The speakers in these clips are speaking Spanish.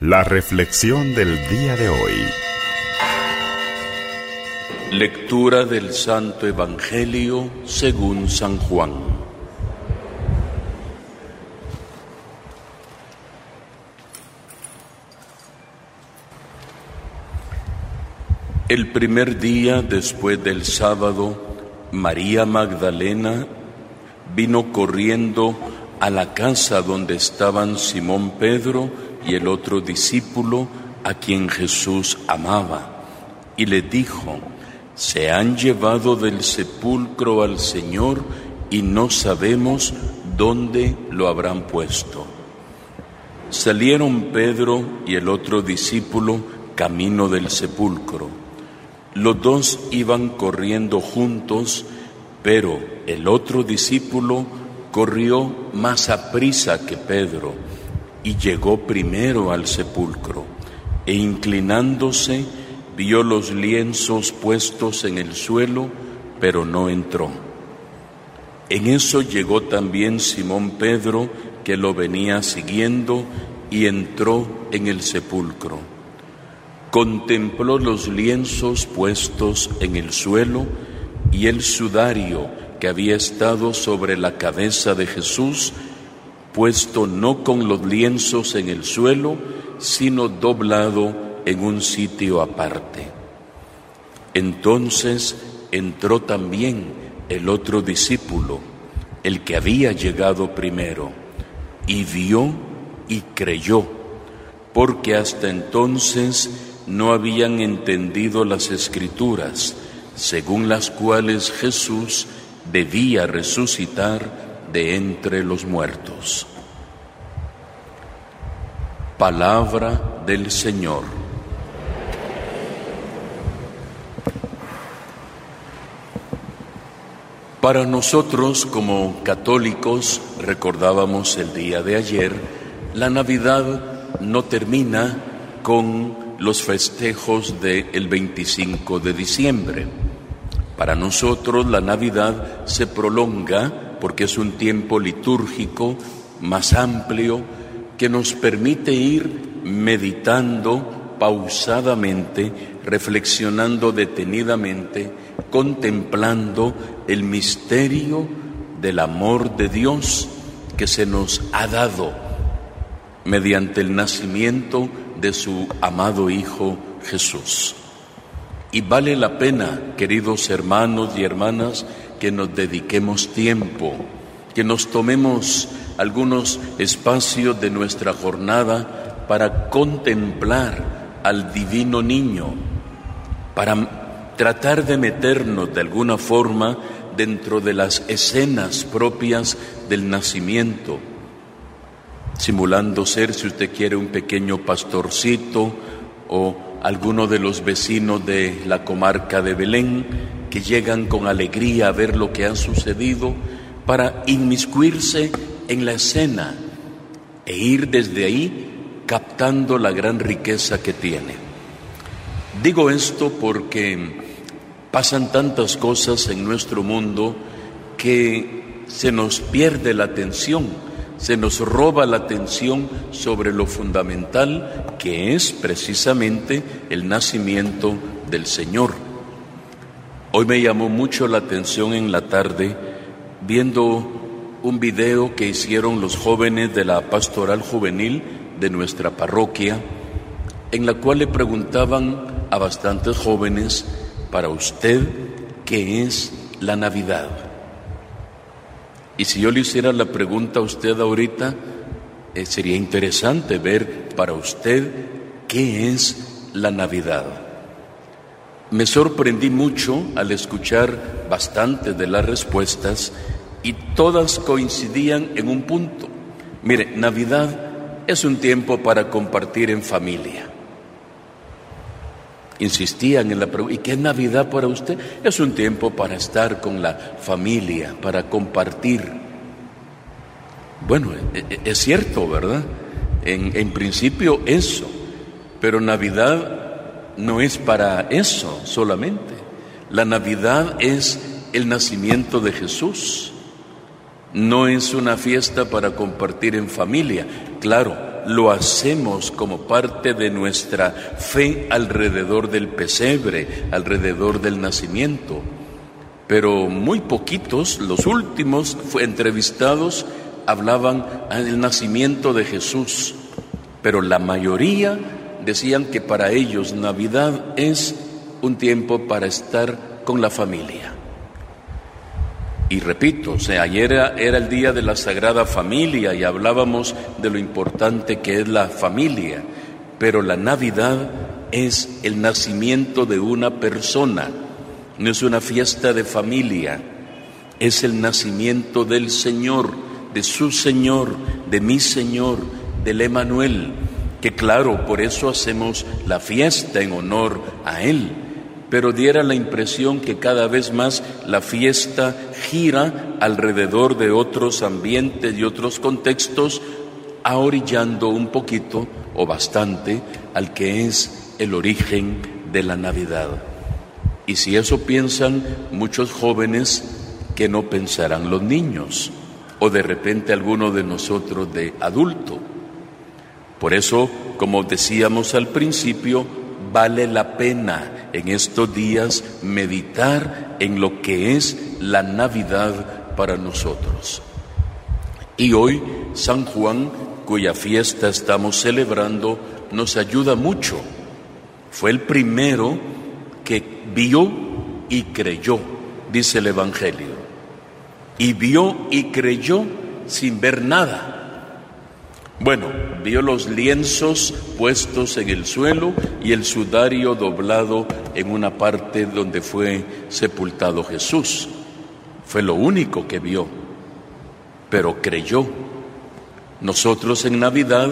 La reflexión del día de hoy. Lectura del Santo Evangelio según San Juan. El primer día después del sábado, María Magdalena vino corriendo a la casa donde estaban Simón Pedro y el otro discípulo a quien Jesús amaba, y le dijo, se han llevado del sepulcro al Señor y no sabemos dónde lo habrán puesto. Salieron Pedro y el otro discípulo camino del sepulcro. Los dos iban corriendo juntos, pero el otro discípulo corrió más a prisa que Pedro y llegó primero al sepulcro, e inclinándose vio los lienzos puestos en el suelo, pero no entró. En eso llegó también Simón Pedro, que lo venía siguiendo, y entró en el sepulcro. Contempló los lienzos puestos en el suelo y el sudario que había estado sobre la cabeza de Jesús, puesto no con los lienzos en el suelo, sino doblado en un sitio aparte. Entonces entró también el otro discípulo, el que había llegado primero, y vio y creyó, porque hasta entonces no habían entendido las escrituras, según las cuales Jesús debía resucitar de entre los muertos. Palabra del Señor. Para nosotros como católicos, recordábamos el día de ayer, la Navidad no termina con los festejos del 25 de diciembre. Para nosotros la Navidad se prolonga porque es un tiempo litúrgico más amplio que nos permite ir meditando pausadamente, reflexionando detenidamente, contemplando el misterio del amor de Dios que se nos ha dado mediante el nacimiento de su amado Hijo Jesús. Y vale la pena, queridos hermanos y hermanas, que nos dediquemos tiempo, que nos tomemos algunos espacios de nuestra jornada para contemplar al divino niño, para tratar de meternos de alguna forma dentro de las escenas propias del nacimiento, simulando ser, si usted quiere, un pequeño pastorcito o alguno de los vecinos de la comarca de Belén que llegan con alegría a ver lo que ha sucedido para inmiscuirse en la escena e ir desde ahí captando la gran riqueza que tiene. Digo esto porque pasan tantas cosas en nuestro mundo que se nos pierde la atención, se nos roba la atención sobre lo fundamental que es precisamente el nacimiento del Señor. Hoy me llamó mucho la atención en la tarde viendo un video que hicieron los jóvenes de la pastoral juvenil de nuestra parroquia, en la cual le preguntaban a bastantes jóvenes, para usted, ¿qué es la Navidad? Y si yo le hiciera la pregunta a usted ahorita, eh, sería interesante ver para usted qué es la Navidad. Me sorprendí mucho al escuchar bastante de las respuestas y todas coincidían en un punto. Mire, Navidad es un tiempo para compartir en familia. Insistían en la pregunta, ¿y qué es Navidad para usted? Es un tiempo para estar con la familia, para compartir. Bueno, e, e, es cierto, ¿verdad? En, en principio eso, pero Navidad no es para eso solamente. La Navidad es el nacimiento de Jesús. No es una fiesta para compartir en familia. Claro, lo hacemos como parte de nuestra fe alrededor del pesebre, alrededor del nacimiento. Pero muy poquitos, los últimos entrevistados, hablaban del nacimiento de Jesús. Pero la mayoría decían que para ellos Navidad es un tiempo para estar con la familia. Y repito, ayer era, era, el día de la Sagrada Familia y hablábamos de lo importante que es la familia, pero la Navidad es el nacimiento de una persona, no es una fiesta de familia, es el nacimiento del Señor, de su Señor, de mi Señor, del Emanuel, que claro, por eso hacemos la fiesta en honor a Él pero diera la impresión que cada vez más la fiesta gira alrededor de otros ambientes y otros contextos, ahorillando un poquito o bastante al que es el origen de la Navidad. Y si eso piensan muchos jóvenes, que no pensarán los niños o de repente alguno de nosotros de adulto. Por eso, como decíamos al principio, vale la pena en estos días meditar en lo que es la Navidad para nosotros. Y hoy San Juan, cuya fiesta estamos celebrando, nos ayuda mucho. Fue el primero que vio y creyó, dice el Evangelio. Y vio y creyó sin ver nada bueno, vio los lienzos puestos en el suelo y el sudario doblado en una parte donde fue sepultado Jesús. Fue lo único que vio, pero creyó. Nosotros en Navidad,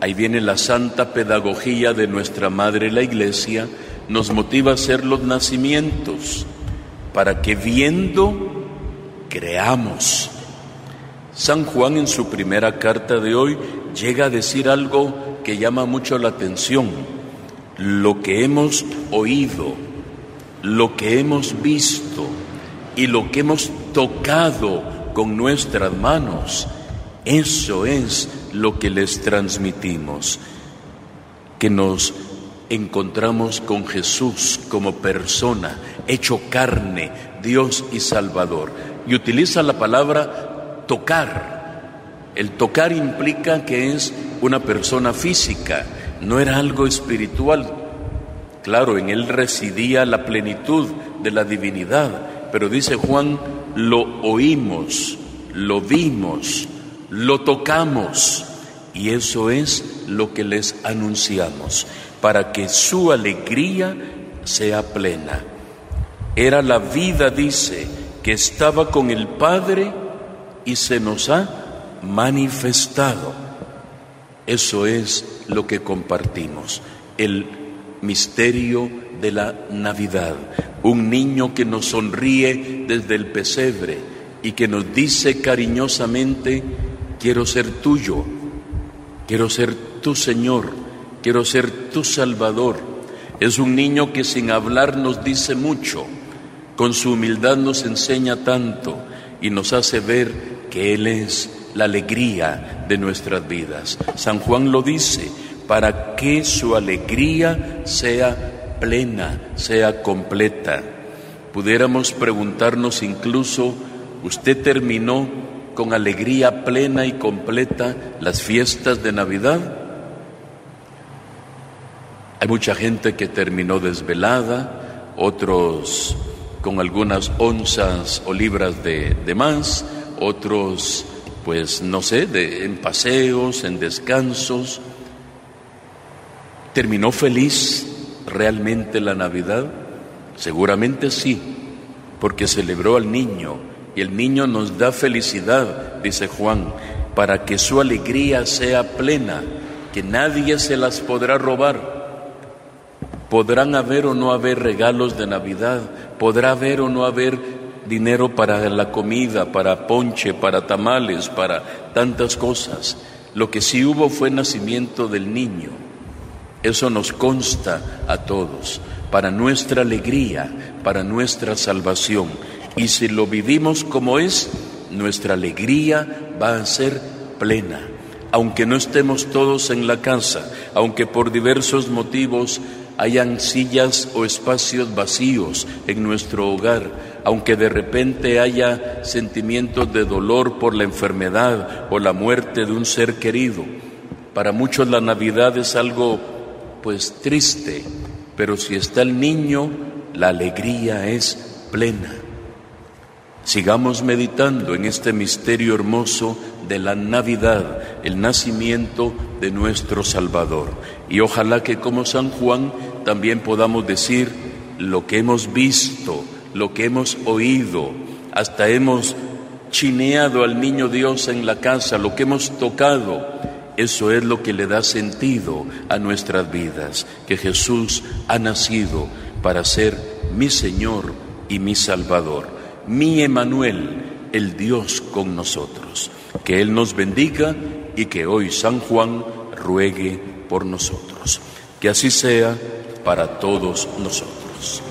ahí viene la santa pedagogía de nuestra Madre la Iglesia, nos motiva a hacer los nacimientos para que viendo creamos San Juan en su primera carta de hoy llega a decir algo que llama mucho la atención. Lo que hemos oído, lo que hemos visto y lo que hemos tocado con nuestras manos, eso es lo que les transmitimos, que nos encontramos con Jesús como persona, hecho carne, Dios y Salvador. Y utiliza la palabra tocar. El tocar implica que es una persona física, no era algo espiritual. Claro, en él residía la plenitud de la divinidad, pero dice Juan, lo oímos, lo vimos, lo tocamos, y eso es lo que les anunciamos, para que su alegría sea plena. Era la vida, dice, que estaba con el Padre y se nos ha manifestado. Eso es lo que compartimos, el misterio de la Navidad. Un niño que nos sonríe desde el pesebre y que nos dice cariñosamente, quiero ser tuyo, quiero ser tu Señor, quiero ser tu Salvador. Es un niño que sin hablar nos dice mucho, con su humildad nos enseña tanto y nos hace ver que Él es la alegría de nuestras vidas. San Juan lo dice, para que su alegría sea plena, sea completa. Pudiéramos preguntarnos incluso, ¿usted terminó con alegría plena y completa las fiestas de Navidad? Hay mucha gente que terminó desvelada, otros con algunas onzas o libras de, de más, otros, pues no sé, de, en paseos, en descansos. ¿Terminó feliz realmente la Navidad? Seguramente sí, porque celebró al niño y el niño nos da felicidad, dice Juan, para que su alegría sea plena, que nadie se las podrá robar. Podrán haber o no haber regalos de Navidad, podrá haber o no haber dinero para la comida, para ponche, para tamales, para tantas cosas. Lo que sí hubo fue nacimiento del niño. Eso nos consta a todos, para nuestra alegría, para nuestra salvación. Y si lo vivimos como es, nuestra alegría va a ser plena. aunque no estemos todos en la casa, aunque por diversos motivos hayan sillas o espacios vacíos en nuestro hogar, aunque de repente haya sentimientos de dolor por la enfermedad o la muerte de un ser querido. Para muchos la Navidad es algo pues triste, pero si está el niño, la alegría es plena. Sigamos meditando en este misterio hermoso de la Navidad, el nacimiento de nuestro Salvador. Y ojalá que como San Juan también podamos decir lo que hemos visto, lo que hemos oído, hasta hemos chineado al niño Dios en la casa, lo que hemos tocado, eso es lo que le da sentido a nuestras vidas, que Jesús ha nacido para ser mi Señor y mi Salvador, mi Emanuel, el Dios con nosotros. Que Él nos bendiga y que hoy San Juan ruegue por nosotros. Que así sea para todos nosotros.